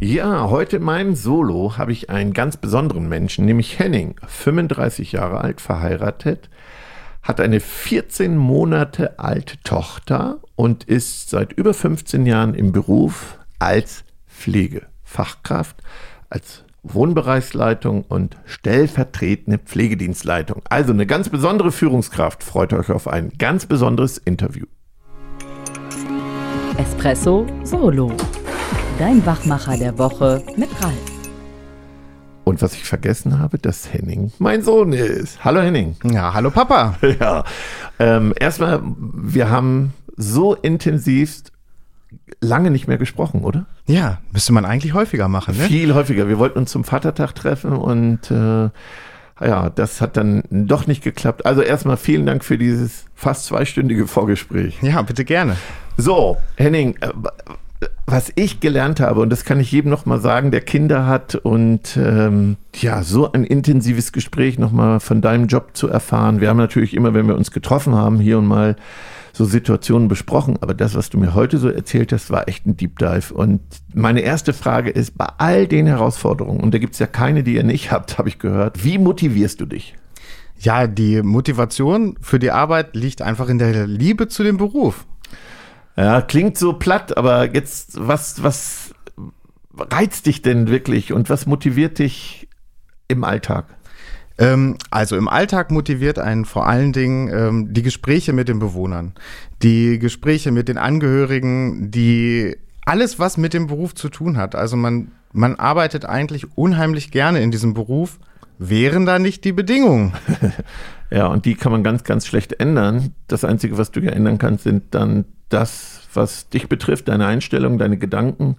Ja, heute in meinem Solo habe ich einen ganz besonderen Menschen, nämlich Henning, 35 Jahre alt, verheiratet, hat eine 14 Monate alte Tochter und ist seit über 15 Jahren im Beruf als Pflegefachkraft, als Wohnbereichsleitung und stellvertretende Pflegedienstleitung. Also eine ganz besondere Führungskraft. Freut euch auf ein ganz besonderes Interview. Espresso Solo. Dein Wachmacher der Woche mit Ralf. Und was ich vergessen habe, dass Henning mein Sohn ist. Hallo Henning. Ja, hallo Papa. Ja. Ähm, erstmal, wir haben so intensiv lange nicht mehr gesprochen, oder? Ja, müsste man eigentlich häufiger machen, ne? Viel häufiger. Wir wollten uns zum Vatertag treffen und äh, ja, das hat dann doch nicht geklappt. Also erstmal vielen Dank für dieses fast zweistündige Vorgespräch. Ja, bitte gerne. So, Henning, äh, was ich gelernt habe, und das kann ich jedem nochmal sagen, der Kinder hat und ähm, ja, so ein intensives Gespräch nochmal von deinem Job zu erfahren. Wir haben natürlich immer, wenn wir uns getroffen haben, hier und mal so Situationen besprochen, aber das, was du mir heute so erzählt hast, war echt ein Deep Dive. Und meine erste Frage ist, bei all den Herausforderungen, und da gibt es ja keine, die ihr nicht habt, habe ich gehört, wie motivierst du dich? Ja, die Motivation für die Arbeit liegt einfach in der Liebe zu dem Beruf. Ja, klingt so platt, aber jetzt, was, was reizt dich denn wirklich und was motiviert dich im Alltag? Ähm, also im Alltag motiviert einen vor allen Dingen ähm, die Gespräche mit den Bewohnern, die Gespräche mit den Angehörigen, die alles, was mit dem Beruf zu tun hat. Also man, man arbeitet eigentlich unheimlich gerne in diesem Beruf, wären da nicht die Bedingungen. ja, und die kann man ganz, ganz schlecht ändern. Das Einzige, was du ja ändern kannst, sind dann das, was dich betrifft, deine Einstellung, deine Gedanken.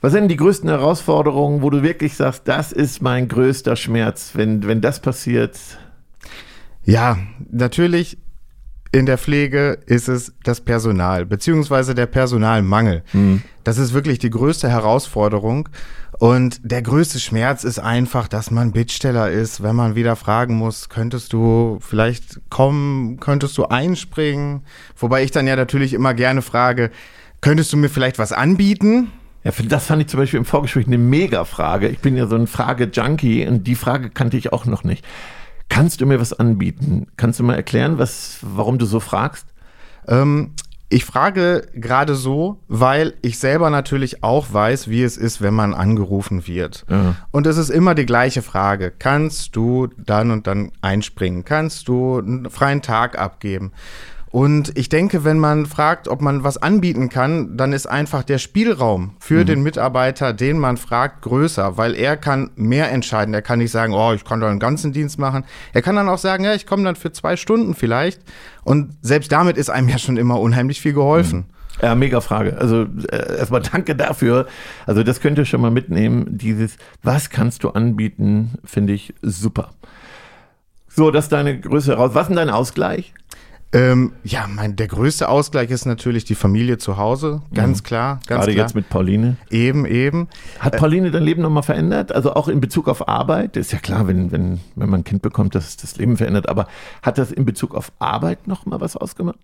Was sind die größten Herausforderungen, wo du wirklich sagst, das ist mein größter Schmerz, wenn, wenn das passiert? Ja, natürlich in der Pflege ist es das Personal, beziehungsweise der Personalmangel. Mhm. Das ist wirklich die größte Herausforderung. Und der größte Schmerz ist einfach, dass man Bittsteller ist, wenn man wieder fragen muss, könntest du vielleicht kommen, könntest du einspringen? Wobei ich dann ja natürlich immer gerne frage, könntest du mir vielleicht was anbieten? Ja, das fand ich zum Beispiel im Vorgespräch eine Mega-Frage. Ich bin ja so ein Frage-Junkie und die Frage kannte ich auch noch nicht. Kannst du mir was anbieten? Kannst du mal erklären, was, warum du so fragst? Ähm, ich frage gerade so, weil ich selber natürlich auch weiß, wie es ist, wenn man angerufen wird. Ja. Und es ist immer die gleiche Frage. Kannst du dann und dann einspringen? Kannst du einen freien Tag abgeben? Und ich denke, wenn man fragt, ob man was anbieten kann, dann ist einfach der Spielraum für mhm. den Mitarbeiter, den man fragt, größer, weil er kann mehr entscheiden. Er kann nicht sagen, oh, ich kann da einen ganzen Dienst machen. Er kann dann auch sagen, ja, ich komme dann für zwei Stunden vielleicht. Und selbst damit ist einem ja schon immer unheimlich viel geholfen. Mhm. Ja, mega Frage. Also äh, erstmal danke dafür. Also das könnt ihr schon mal mitnehmen. Dieses, was kannst du anbieten, finde ich super. So, das ist deine Größe raus. Was ist denn dein Ausgleich? Ähm, ja, mein, der größte Ausgleich ist natürlich die Familie zu Hause, ganz mhm. klar. Ganz Gerade klar. jetzt mit Pauline. Eben, eben. Hat Pauline dein Leben nochmal verändert? Also auch in Bezug auf Arbeit? Ist ja klar, wenn, wenn, wenn man ein Kind bekommt, dass das Leben verändert. Aber hat das in Bezug auf Arbeit nochmal was ausgemacht?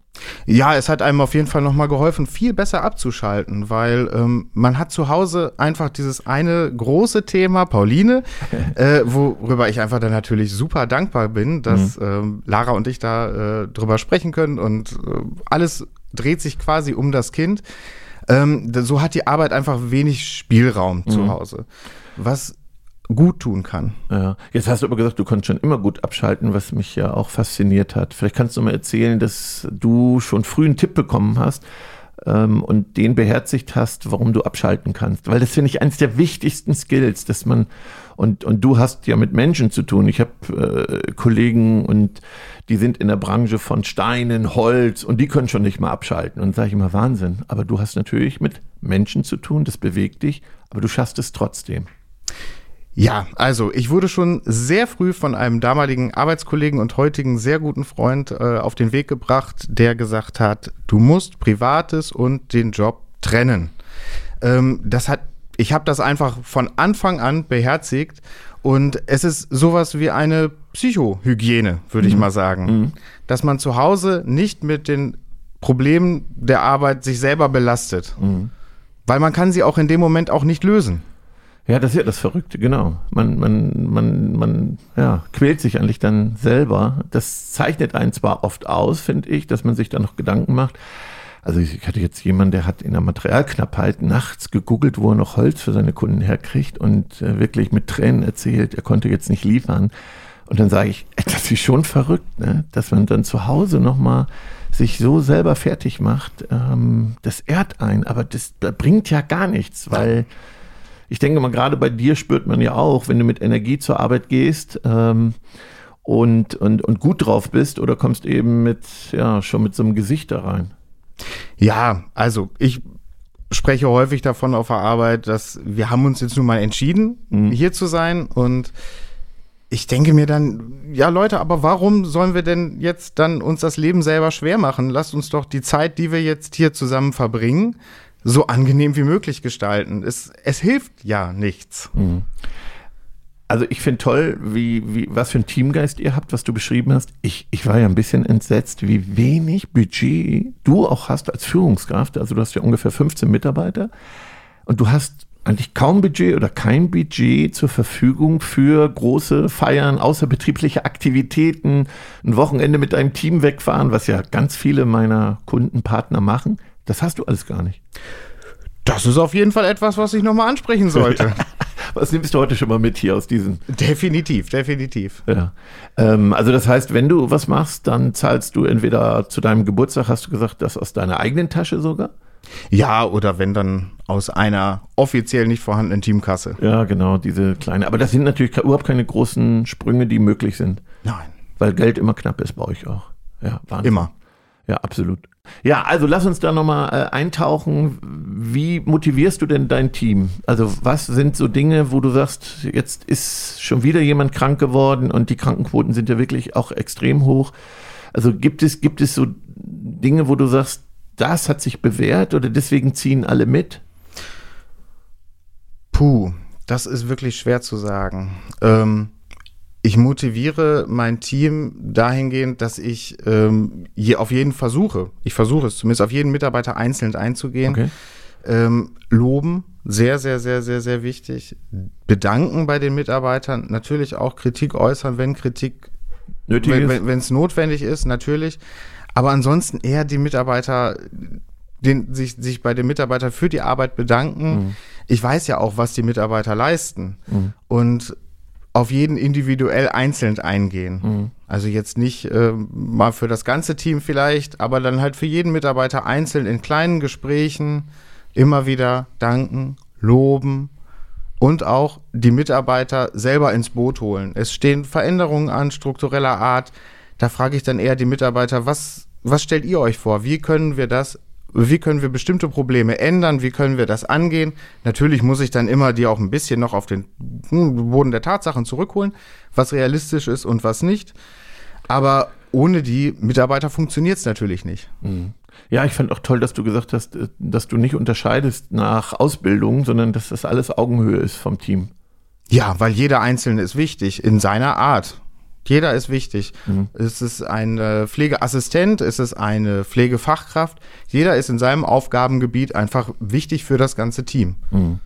Ja, es hat einem auf jeden Fall nochmal geholfen, viel besser abzuschalten, weil ähm, man hat zu Hause einfach dieses eine große Thema, Pauline, äh, worüber ich einfach dann natürlich super dankbar bin, dass mhm. ähm, Lara und ich da äh, drüber sprechen sprechen können und äh, alles dreht sich quasi um das Kind. Ähm, so hat die Arbeit einfach wenig Spielraum mhm. zu Hause. Was gut tun kann. Ja. Jetzt hast du aber gesagt, du konntest schon immer gut abschalten, was mich ja auch fasziniert hat. Vielleicht kannst du mal erzählen, dass du schon früh einen Tipp bekommen hast ähm, und den beherzigt hast, warum du abschalten kannst. Weil das finde ich eines der wichtigsten Skills, dass man und, und du hast ja mit Menschen zu tun. Ich habe äh, Kollegen und die sind in der Branche von Steinen, Holz und die können schon nicht mal abschalten. Und sage ich immer, Wahnsinn. Aber du hast natürlich mit Menschen zu tun, das bewegt dich, aber du schaffst es trotzdem. Ja, also ich wurde schon sehr früh von einem damaligen Arbeitskollegen und heutigen sehr guten Freund äh, auf den Weg gebracht, der gesagt hat, du musst Privates und den Job trennen. Ähm, das hat ich habe das einfach von Anfang an beherzigt und es ist sowas wie eine Psychohygiene, würde mhm. ich mal sagen. Mhm. Dass man zu Hause nicht mit den Problemen der Arbeit sich selber belastet. Mhm. Weil man kann sie auch in dem Moment auch nicht lösen. Ja, das ist ja das Verrückte, genau. Man, man, man, man ja, quält sich eigentlich dann selber. Das zeichnet einen zwar oft aus, finde ich, dass man sich da noch Gedanken macht. Also ich hatte jetzt jemanden, der hat in der Materialknappheit nachts gegoogelt, wo er noch Holz für seine Kunden herkriegt und äh, wirklich mit Tränen erzählt, er konnte jetzt nicht liefern. Und dann sage ich, das ist schon verrückt, ne? dass man dann zu Hause nochmal sich so selber fertig macht. Ähm, das ehrt einen, aber das, das bringt ja gar nichts, weil ich denke mal, gerade bei dir spürt man ja auch, wenn du mit Energie zur Arbeit gehst ähm, und, und, und gut drauf bist oder kommst eben mit, ja, schon mit so einem Gesicht da rein. Ja, also ich spreche häufig davon auf der Arbeit, dass wir haben uns jetzt nun mal entschieden, mhm. hier zu sein und ich denke mir dann, ja Leute, aber warum sollen wir denn jetzt dann uns das Leben selber schwer machen? Lasst uns doch die Zeit, die wir jetzt hier zusammen verbringen, so angenehm wie möglich gestalten. Es, es hilft ja nichts. Mhm. Also ich finde toll, wie, wie, was für ein Teamgeist ihr habt, was du beschrieben hast. Ich, ich war ja ein bisschen entsetzt, wie wenig Budget du auch hast als Führungskraft. Also du hast ja ungefähr 15 Mitarbeiter und du hast eigentlich kaum Budget oder kein Budget zur Verfügung für große Feiern, außerbetriebliche Aktivitäten, ein Wochenende mit deinem Team wegfahren, was ja ganz viele meiner Kundenpartner machen. Das hast du alles gar nicht. Das ist auf jeden Fall etwas, was ich nochmal ansprechen sollte. was nimmst du heute schon mal mit hier aus diesen? Definitiv, definitiv. Ja. Ähm, also das heißt, wenn du was machst, dann zahlst du entweder zu deinem Geburtstag, hast du gesagt, das aus deiner eigenen Tasche sogar? Ja, oder wenn dann aus einer offiziell nicht vorhandenen Teamkasse. Ja, genau, diese kleine. Aber das sind natürlich überhaupt keine großen Sprünge, die möglich sind. Nein. Weil Geld immer knapp ist bei euch auch. Ja, Wahnsinn. Immer. Ja, absolut. Ja, also lass uns da nochmal äh, eintauchen. Wie motivierst du denn dein Team? Also was sind so Dinge, wo du sagst, jetzt ist schon wieder jemand krank geworden und die Krankenquoten sind ja wirklich auch extrem hoch. Also gibt es, gibt es so Dinge, wo du sagst, das hat sich bewährt oder deswegen ziehen alle mit? Puh, das ist wirklich schwer zu sagen. Ähm, ich motiviere mein Team dahingehend, dass ich ähm, je, auf jeden versuche, ich versuche es zumindest auf jeden Mitarbeiter einzeln einzugehen. Okay. Ähm, loben, sehr, sehr, sehr, sehr, sehr wichtig. Bedanken bei den Mitarbeitern, natürlich auch Kritik äußern, wenn Kritik nötig wenn es notwendig ist, natürlich. Aber ansonsten eher die Mitarbeiter, den, sich, sich bei den Mitarbeitern für die Arbeit bedanken. Mhm. Ich weiß ja auch, was die Mitarbeiter leisten. Mhm. Und auf jeden individuell einzeln eingehen. Mhm. Also jetzt nicht äh, mal für das ganze Team vielleicht, aber dann halt für jeden Mitarbeiter einzeln in kleinen Gesprächen immer wieder danken, loben und auch die Mitarbeiter selber ins Boot holen. Es stehen Veränderungen an struktureller Art. Da frage ich dann eher die Mitarbeiter, was, was stellt ihr euch vor? Wie können wir das wie können wir bestimmte Probleme ändern, wie können wir das angehen. Natürlich muss ich dann immer die auch ein bisschen noch auf den Boden der Tatsachen zurückholen, was realistisch ist und was nicht. Aber ohne die Mitarbeiter funktioniert es natürlich nicht. Mhm. Ja, ich fand auch toll, dass du gesagt hast, äh, dass du nicht unterscheidest nach Ausbildung, sondern dass das alles Augenhöhe ist vom Team. Ja, weil jeder Einzelne ist wichtig in seiner Art. Jeder ist wichtig. Mhm. Es ist ein äh, Pflegeassistent, es ist eine Pflegefachkraft. Jeder ist in seinem Aufgabengebiet einfach wichtig für das ganze Team. Mhm.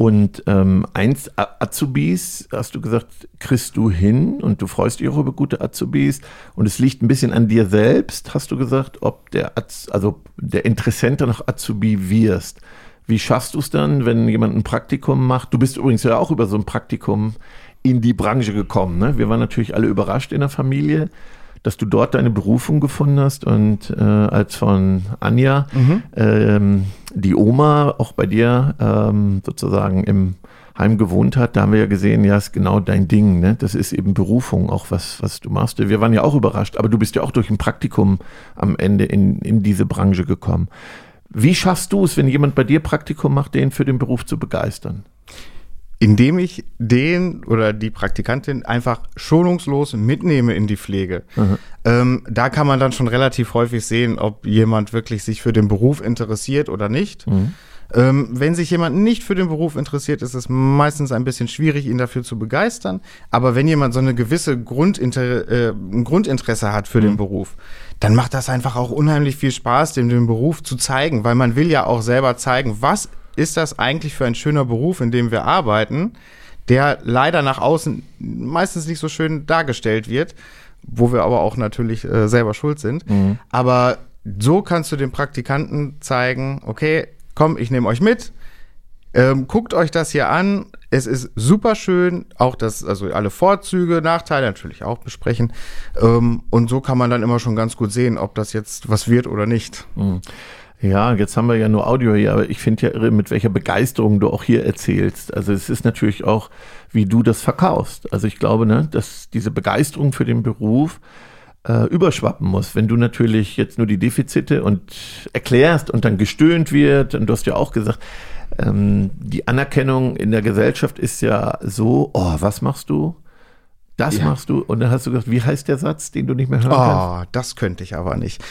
Und ähm, eins Azubis, hast du gesagt, kriegst du hin und du freust dich auch über gute Azubis. Und es liegt ein bisschen an dir selbst, hast du gesagt, ob der, Az also der Interessent noch Azubi wirst. Wie schaffst du es dann, wenn jemand ein Praktikum macht? Du bist übrigens ja auch über so ein Praktikum in die Branche gekommen. Ne? Wir waren natürlich alle überrascht in der Familie, dass du dort deine Berufung gefunden hast und äh, als von Anja mhm. ähm, die Oma auch bei dir ähm, sozusagen im Heim gewohnt hat, da haben wir ja gesehen, ja, ist genau dein Ding, ne? Das ist eben Berufung, auch was, was du machst. Wir waren ja auch überrascht, aber du bist ja auch durch ein Praktikum am Ende in, in diese Branche gekommen. Wie schaffst du es, wenn jemand bei dir Praktikum macht, den für den Beruf zu begeistern? Indem ich den oder die Praktikantin einfach schonungslos mitnehme in die Pflege. Mhm. Ähm, da kann man dann schon relativ häufig sehen, ob jemand wirklich sich für den Beruf interessiert oder nicht. Mhm. Ähm, wenn sich jemand nicht für den Beruf interessiert, ist es meistens ein bisschen schwierig, ihn dafür zu begeistern. Aber wenn jemand so eine gewisse Grundinter äh, Grundinteresse hat für mhm. den Beruf, dann macht das einfach auch unheimlich viel Spaß, dem den Beruf zu zeigen, weil man will ja auch selber zeigen, was ist das eigentlich für ein schöner Beruf, in dem wir arbeiten, der leider nach außen meistens nicht so schön dargestellt wird, wo wir aber auch natürlich äh, selber schuld sind. Mhm. Aber so kannst du dem Praktikanten zeigen, okay, komm, ich nehme euch mit, ähm, guckt euch das hier an. Es ist super schön, auch das, also alle Vorzüge, Nachteile natürlich auch besprechen. Ähm, und so kann man dann immer schon ganz gut sehen, ob das jetzt was wird oder nicht. Mhm. Ja, jetzt haben wir ja nur Audio hier, aber ich finde ja irre, mit welcher Begeisterung du auch hier erzählst. Also es ist natürlich auch, wie du das verkaufst. Also ich glaube, ne, dass diese Begeisterung für den Beruf äh, überschwappen muss. Wenn du natürlich jetzt nur die Defizite und erklärst und dann gestöhnt wird, und du hast ja auch gesagt, ähm, die Anerkennung in der Gesellschaft ist ja so, oh, was machst du? Das ja. machst du. Und dann hast du gesagt, wie heißt der Satz, den du nicht mehr hören oh, kannst? Oh, das könnte ich aber nicht.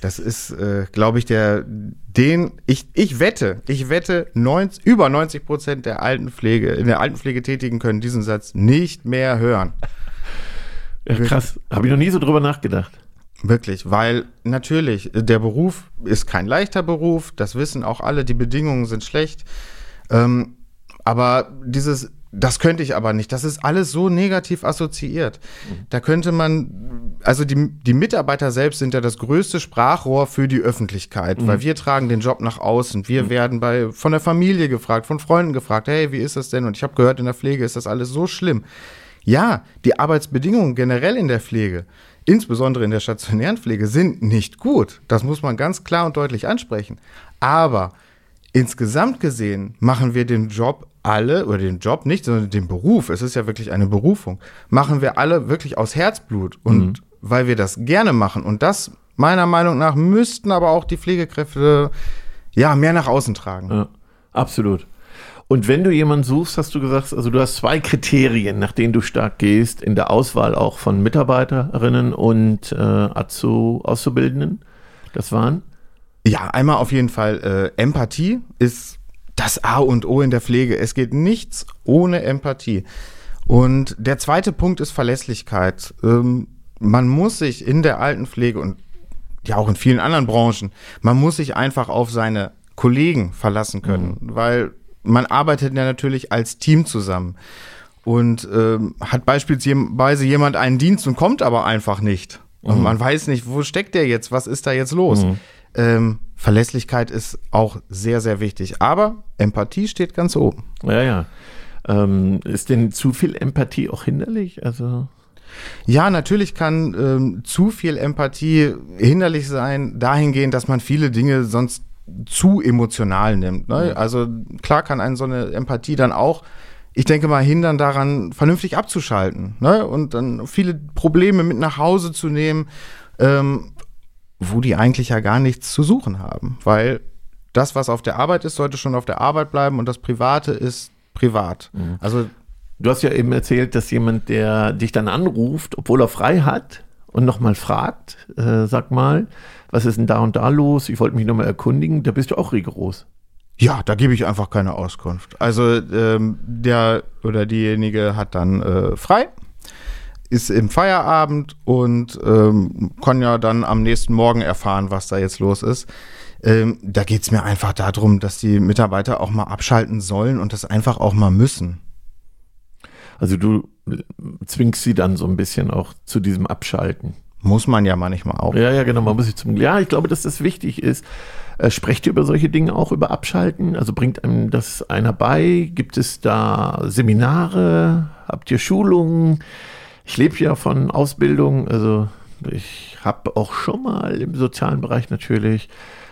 Das ist, äh, glaube ich, der, den, ich, ich wette, ich wette, 90, über 90 Prozent der Altenpflege, in der Altenpflege Tätigen können diesen Satz nicht mehr hören. Ja, krass. Habe ich noch nie so drüber nachgedacht. Wirklich, weil natürlich, der Beruf ist kein leichter Beruf, das wissen auch alle, die Bedingungen sind schlecht. Ähm, aber dieses das könnte ich aber nicht. Das ist alles so negativ assoziiert. Da könnte man, also die, die Mitarbeiter selbst sind ja das größte Sprachrohr für die Öffentlichkeit, mhm. weil wir tragen den Job nach außen. Wir mhm. werden bei, von der Familie gefragt, von Freunden gefragt, hey, wie ist das denn? Und ich habe gehört, in der Pflege ist das alles so schlimm. Ja, die Arbeitsbedingungen generell in der Pflege, insbesondere in der stationären Pflege, sind nicht gut. Das muss man ganz klar und deutlich ansprechen. Aber insgesamt gesehen machen wir den Job alle, oder den Job nicht, sondern den Beruf, es ist ja wirklich eine Berufung, machen wir alle wirklich aus Herzblut und mhm. weil wir das gerne machen. Und das, meiner Meinung nach, müssten aber auch die Pflegekräfte ja mehr nach außen tragen. Ja, absolut. Und wenn du jemanden suchst, hast du gesagt, also du hast zwei Kriterien, nach denen du stark gehst, in der Auswahl auch von Mitarbeiterinnen und äh, Auszubildenden. Das waren? Ja, einmal auf jeden Fall äh, Empathie ist das A und O in der Pflege. Es geht nichts ohne Empathie. Und der zweite Punkt ist Verlässlichkeit. Ähm, man muss sich in der Altenpflege und ja auch in vielen anderen Branchen, man muss sich einfach auf seine Kollegen verlassen können, mhm. weil man arbeitet ja natürlich als Team zusammen. Und ähm, hat beispielsweise jemand einen Dienst und kommt aber einfach nicht. Und mhm. man weiß nicht, wo steckt der jetzt, was ist da jetzt los? Mhm. Ähm, Verlässlichkeit ist auch sehr, sehr wichtig. Aber Empathie steht ganz oben. Ja, ja. Ähm, ist denn zu viel Empathie auch hinderlich? Also. Ja, natürlich kann ähm, zu viel Empathie hinderlich sein, dahingehend, dass man viele Dinge sonst zu emotional nimmt. Ne? Also klar kann einen so eine Empathie dann auch, ich denke mal, hindern daran, vernünftig abzuschalten ne? und dann viele Probleme mit nach Hause zu nehmen. Ähm, wo die eigentlich ja gar nichts zu suchen haben, weil das, was auf der Arbeit ist, sollte schon auf der Arbeit bleiben und das Private ist privat. Mhm. Also du hast ja eben erzählt, dass jemand, der dich dann anruft, obwohl er frei hat und nochmal fragt, äh, sag mal, was ist denn da und da los? Ich wollte mich nochmal erkundigen. Da bist du auch rigoros. Ja, da gebe ich einfach keine Auskunft. Also ähm, der oder diejenige hat dann äh, frei ist im Feierabend und ähm, kann ja dann am nächsten Morgen erfahren, was da jetzt los ist. Ähm, da geht es mir einfach darum, dass die Mitarbeiter auch mal abschalten sollen und das einfach auch mal müssen. Also du zwingst sie dann so ein bisschen auch zu diesem Abschalten. Muss man ja manchmal auch. Ja, ja, genau. Man muss sich zum. Ja, ich glaube, dass das wichtig ist. Äh, sprecht ihr über solche Dinge auch über Abschalten? Also bringt einem das einer bei? Gibt es da Seminare? Habt ihr Schulungen? Ich lebe ja von Ausbildung, also ich habe auch schon mal im sozialen Bereich natürlich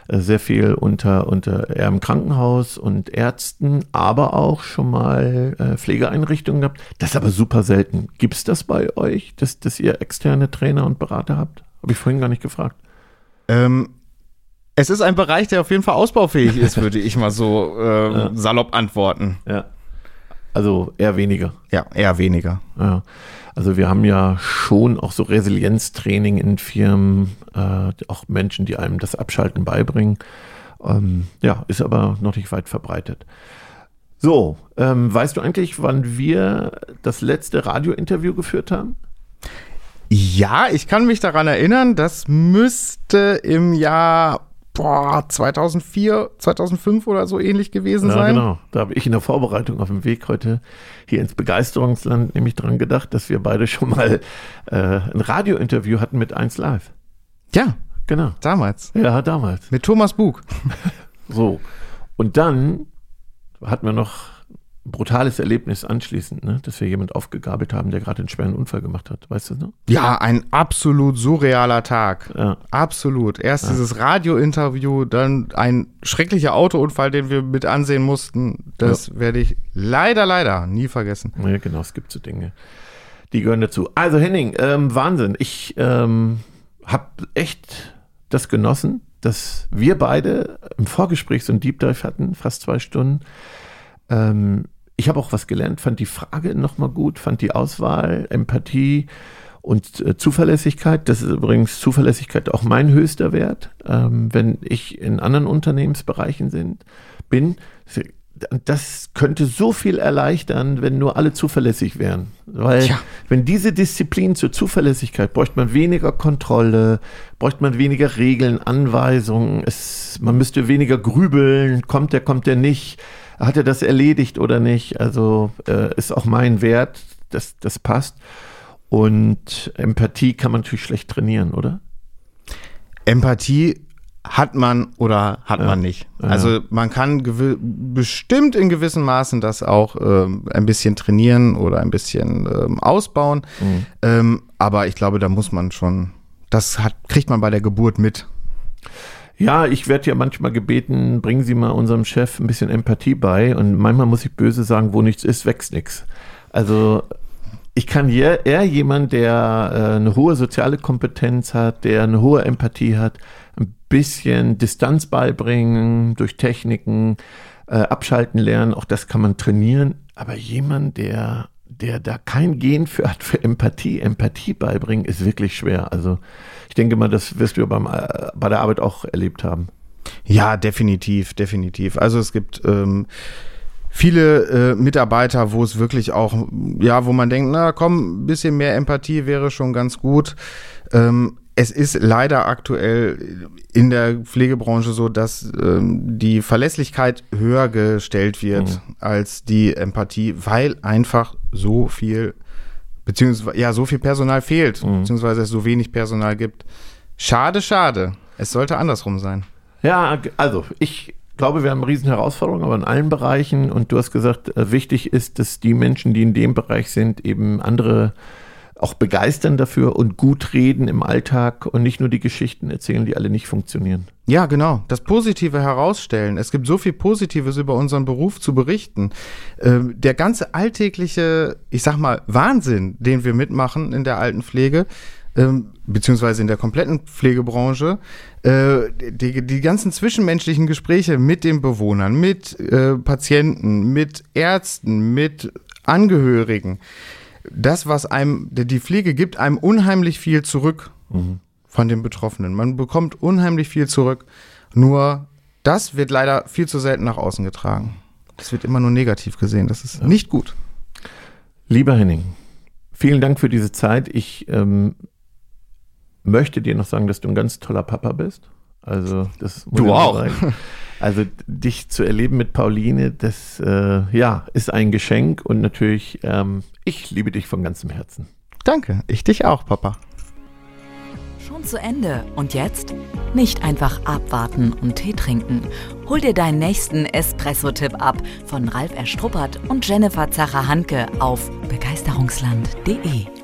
äh, sehr viel unter, unter eher im Krankenhaus und Ärzten, aber auch schon mal äh, Pflegeeinrichtungen gehabt. Das ist aber super selten. Gibt es das bei euch, dass, dass ihr externe Trainer und Berater habt? Habe ich vorhin gar nicht gefragt. Ähm, es ist ein Bereich, der auf jeden Fall ausbaufähig ist, würde ich mal so äh, ja. salopp antworten. Ja. Also eher weniger. Ja, eher weniger. Ja. Also wir haben ja schon auch so Resilienztraining in Firmen, äh, auch Menschen, die einem das Abschalten beibringen. Ähm, ja, ist aber noch nicht weit verbreitet. So, ähm, weißt du eigentlich, wann wir das letzte Radiointerview geführt haben? Ja, ich kann mich daran erinnern, das müsste im Jahr boah, 2004, 2005 oder so ähnlich gewesen ja, sein. Genau, da habe ich in der Vorbereitung auf dem Weg heute hier ins Begeisterungsland nämlich dran gedacht, dass wir beide schon mal äh, ein Radiointerview hatten mit 1 Live. Ja, genau. Damals. Ja, damals. Mit Thomas Bug. so. Und dann hatten wir noch brutales Erlebnis anschließend, ne? dass wir jemand aufgegabelt haben, der gerade einen schweren Unfall gemacht hat. Weißt du noch? Ja, ein absolut surrealer Tag. Ja. Absolut. Erst ja. dieses Radiointerview, dann ein schrecklicher Autounfall, den wir mit ansehen mussten. Das ja. werde ich leider, leider nie vergessen. Ja, genau, es gibt so Dinge, die gehören dazu. Also Henning, ähm, Wahnsinn. Ich ähm, habe echt das genossen, dass wir beide im Vorgespräch so ein Deep Dive hatten, fast zwei Stunden. Ähm, ich habe auch was gelernt, fand die Frage nochmal gut, fand die Auswahl, Empathie und äh, Zuverlässigkeit. Das ist übrigens Zuverlässigkeit auch mein höchster Wert. Ähm, wenn ich in anderen Unternehmensbereichen sind, bin, das könnte so viel erleichtern, wenn nur alle zuverlässig wären. Weil Tja. wenn diese Disziplin zur Zuverlässigkeit, bräuchte man weniger Kontrolle, bräuchte man weniger Regeln, Anweisungen, es, man müsste weniger grübeln, kommt der, kommt der nicht hat er das erledigt oder nicht? Also äh, ist auch mein Wert, das, das passt. Und Empathie kann man natürlich schlecht trainieren, oder? Empathie hat man oder hat ja. man nicht. Also man kann bestimmt in gewissem Maßen das auch ähm, ein bisschen trainieren oder ein bisschen ähm, ausbauen. Mhm. Ähm, aber ich glaube, da muss man schon, das hat, kriegt man bei der Geburt mit. Ja, ich werde ja manchmal gebeten, bringen Sie mal unserem Chef ein bisschen Empathie bei. Und manchmal muss ich böse sagen, wo nichts ist, wächst nichts. Also ich kann eher jemand, der äh, eine hohe soziale Kompetenz hat, der eine hohe Empathie hat, ein bisschen Distanz beibringen durch Techniken, äh, abschalten lernen. Auch das kann man trainieren. Aber jemand, der der da kein Gen für hat für Empathie, Empathie beibringen, ist wirklich schwer. Also ich denke mal, das wirst du beim, äh, bei der Arbeit auch erlebt haben. Ja, definitiv, definitiv. Also es gibt ähm, viele äh, Mitarbeiter, wo es wirklich auch, ja, wo man denkt, na komm, ein bisschen mehr Empathie wäre schon ganz gut. Ähm, es ist leider aktuell in der Pflegebranche so, dass ähm, die Verlässlichkeit höher gestellt wird mhm. als die Empathie, weil einfach so viel beziehungsweise ja so viel Personal fehlt, mhm. beziehungsweise es so wenig Personal gibt. Schade, schade. Es sollte andersrum sein. Ja, also ich glaube, wir haben eine riesen Herausforderung, aber in allen Bereichen. Und du hast gesagt, äh, wichtig ist, dass die Menschen, die in dem Bereich sind, eben andere auch begeistern dafür und gut reden im Alltag und nicht nur die Geschichten erzählen, die alle nicht funktionieren. Ja, genau. Das Positive herausstellen. Es gibt so viel Positives über unseren Beruf zu berichten. Ähm, der ganze alltägliche, ich sag mal, Wahnsinn, den wir mitmachen in der Altenpflege, ähm, beziehungsweise in der kompletten Pflegebranche, äh, die, die ganzen zwischenmenschlichen Gespräche mit den Bewohnern, mit äh, Patienten, mit Ärzten, mit Angehörigen das, was einem, die Pflege gibt einem unheimlich viel zurück mhm. von den Betroffenen. Man bekommt unheimlich viel zurück. Nur das wird leider viel zu selten nach außen getragen. Das wird immer nur negativ gesehen. Das ist ja. nicht gut. Lieber Henning, vielen Dank für diese Zeit. Ich ähm, möchte dir noch sagen, dass du ein ganz toller Papa bist. Also das muss du auch. Sagen. Also dich zu erleben mit Pauline, das äh, ja, ist ein Geschenk und natürlich, ähm, ich liebe dich von ganzem Herzen. Danke, ich dich auch, Papa. Schon zu Ende. Und jetzt? Nicht einfach abwarten und Tee trinken. Hol dir deinen nächsten Espresso-Tipp ab von Ralf Erstruppert und Jennifer Zacher-Hanke auf begeisterungsland.de.